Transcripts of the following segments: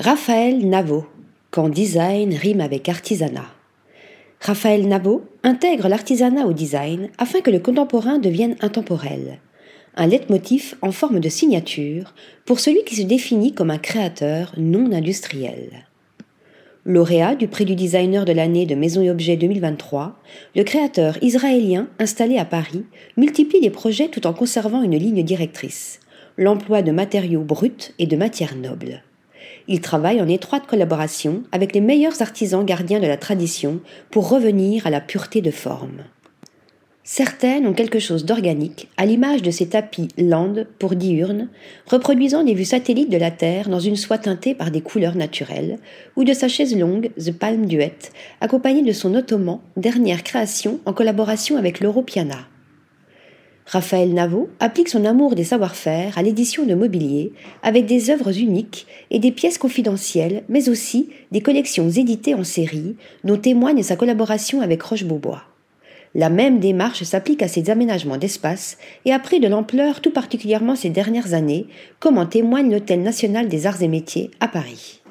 Raphaël Navo, quand design rime avec artisanat. Raphaël Navo intègre l'artisanat au design afin que le contemporain devienne intemporel. Un leitmotiv en forme de signature pour celui qui se définit comme un créateur non industriel. Lauréat du prix du designer de l'année de Maison et Objets 2023, le créateur israélien installé à Paris multiplie les projets tout en conservant une ligne directrice, l'emploi de matériaux bruts et de matières nobles. Il travaille en étroite collaboration avec les meilleurs artisans gardiens de la tradition pour revenir à la pureté de forme. Certaines ont quelque chose d'organique, à l'image de ces tapis land pour diurnes, reproduisant des vues satellites de la Terre dans une soie teintée par des couleurs naturelles, ou de sa chaise longue, The Palm Duet, accompagnée de son ottoman, dernière création en collaboration avec l'Europiana. Raphaël Navo applique son amour des savoir-faire à l'édition de mobilier avec des œuvres uniques et des pièces confidentielles, mais aussi des collections éditées en série dont témoigne sa collaboration avec Roche-Beaubois. La même démarche s'applique à ses aménagements d'espace et a pris de l'ampleur tout particulièrement ces dernières années, comme en témoigne l'Hôtel national des arts et métiers à Paris.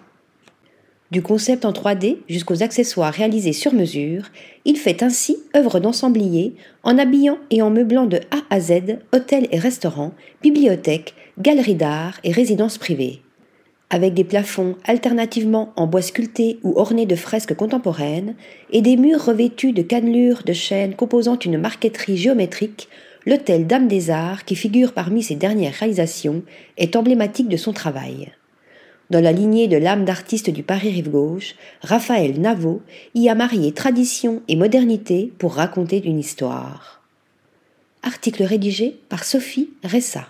Du concept en 3D jusqu'aux accessoires réalisés sur mesure, il fait ainsi œuvre d'ensemblier en habillant et en meublant de A à Z hôtels et restaurants, bibliothèques, galeries d'art et résidences privées. Avec des plafonds alternativement en bois sculpté ou ornés de fresques contemporaines et des murs revêtus de cannelures de chêne composant une marqueterie géométrique, l'hôtel Dame des Arts, qui figure parmi ses dernières réalisations, est emblématique de son travail. Dans la lignée de l'âme d'artiste du Paris Rive Gauche, Raphaël Navo y a marié tradition et modernité pour raconter une histoire. Article rédigé par Sophie Ressa.